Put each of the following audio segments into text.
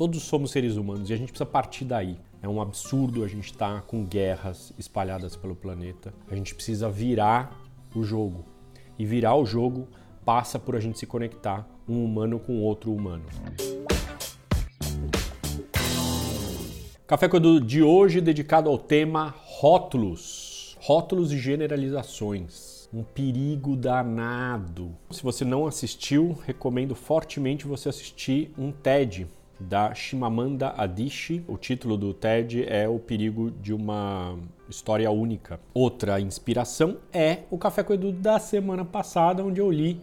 Todos somos seres humanos e a gente precisa partir daí. É um absurdo a gente estar tá com guerras espalhadas pelo planeta. A gente precisa virar o jogo. E virar o jogo passa por a gente se conectar um humano com outro humano. Café com Edu de hoje dedicado ao tema rótulos. Rótulos e generalizações. Um perigo danado. Se você não assistiu, recomendo fortemente você assistir um TED da Shimamanda Adichie. O título do TED é O Perigo de uma História Única. Outra inspiração é o Café com Edu da semana passada, onde eu li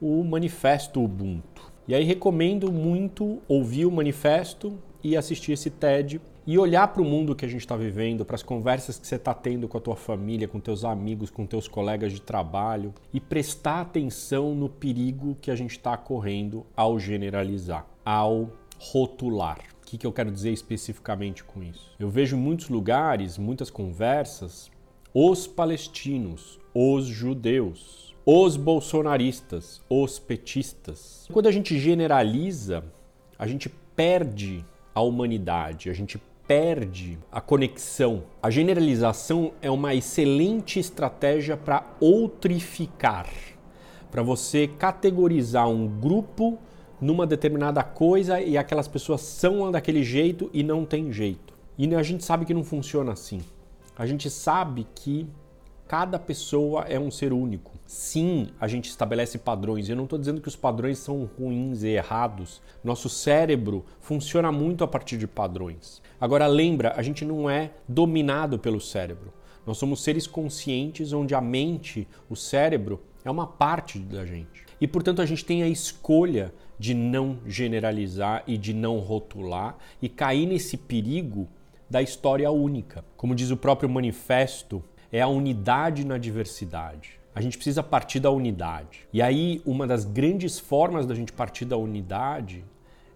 o Manifesto Ubuntu. E aí recomendo muito ouvir o manifesto e assistir esse TED e olhar para o mundo que a gente está vivendo, para as conversas que você está tendo com a tua família, com teus amigos, com teus colegas de trabalho e prestar atenção no perigo que a gente está correndo ao generalizar, ao rotular. O que, que eu quero dizer especificamente com isso? Eu vejo em muitos lugares, muitas conversas, os palestinos, os judeus, os bolsonaristas, os petistas. Quando a gente generaliza, a gente perde a humanidade, a gente perde a conexão. A generalização é uma excelente estratégia para outrificar, para você categorizar um grupo numa determinada coisa e aquelas pessoas são daquele jeito e não tem jeito. E a gente sabe que não funciona assim. A gente sabe que cada pessoa é um ser único. Sim, a gente estabelece padrões. Eu não estou dizendo que os padrões são ruins e errados. Nosso cérebro funciona muito a partir de padrões. Agora lembra, a gente não é dominado pelo cérebro. Nós somos seres conscientes onde a mente, o cérebro, é uma parte da gente. E portanto a gente tem a escolha de não generalizar e de não rotular e cair nesse perigo da história única. Como diz o próprio manifesto, é a unidade na diversidade. A gente precisa partir da unidade. E aí, uma das grandes formas da gente partir da unidade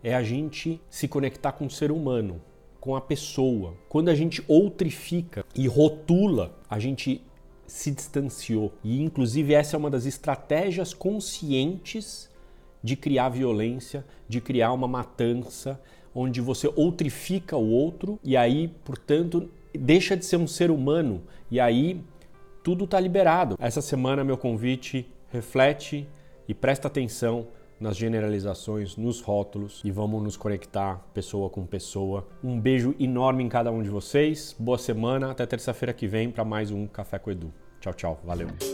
é a gente se conectar com o ser humano, com a pessoa. Quando a gente outrifica e rotula, a gente se distanciou. E, inclusive, essa é uma das estratégias conscientes de criar violência, de criar uma matança, onde você outrifica o outro e aí, portanto, deixa de ser um ser humano. E aí tudo está liberado. Essa semana, meu convite, reflete e presta atenção nas generalizações, nos rótulos e vamos nos conectar pessoa com pessoa. Um beijo enorme em cada um de vocês. Boa semana, até terça-feira que vem para mais um Café com Edu. Tchau, tchau. Valeu.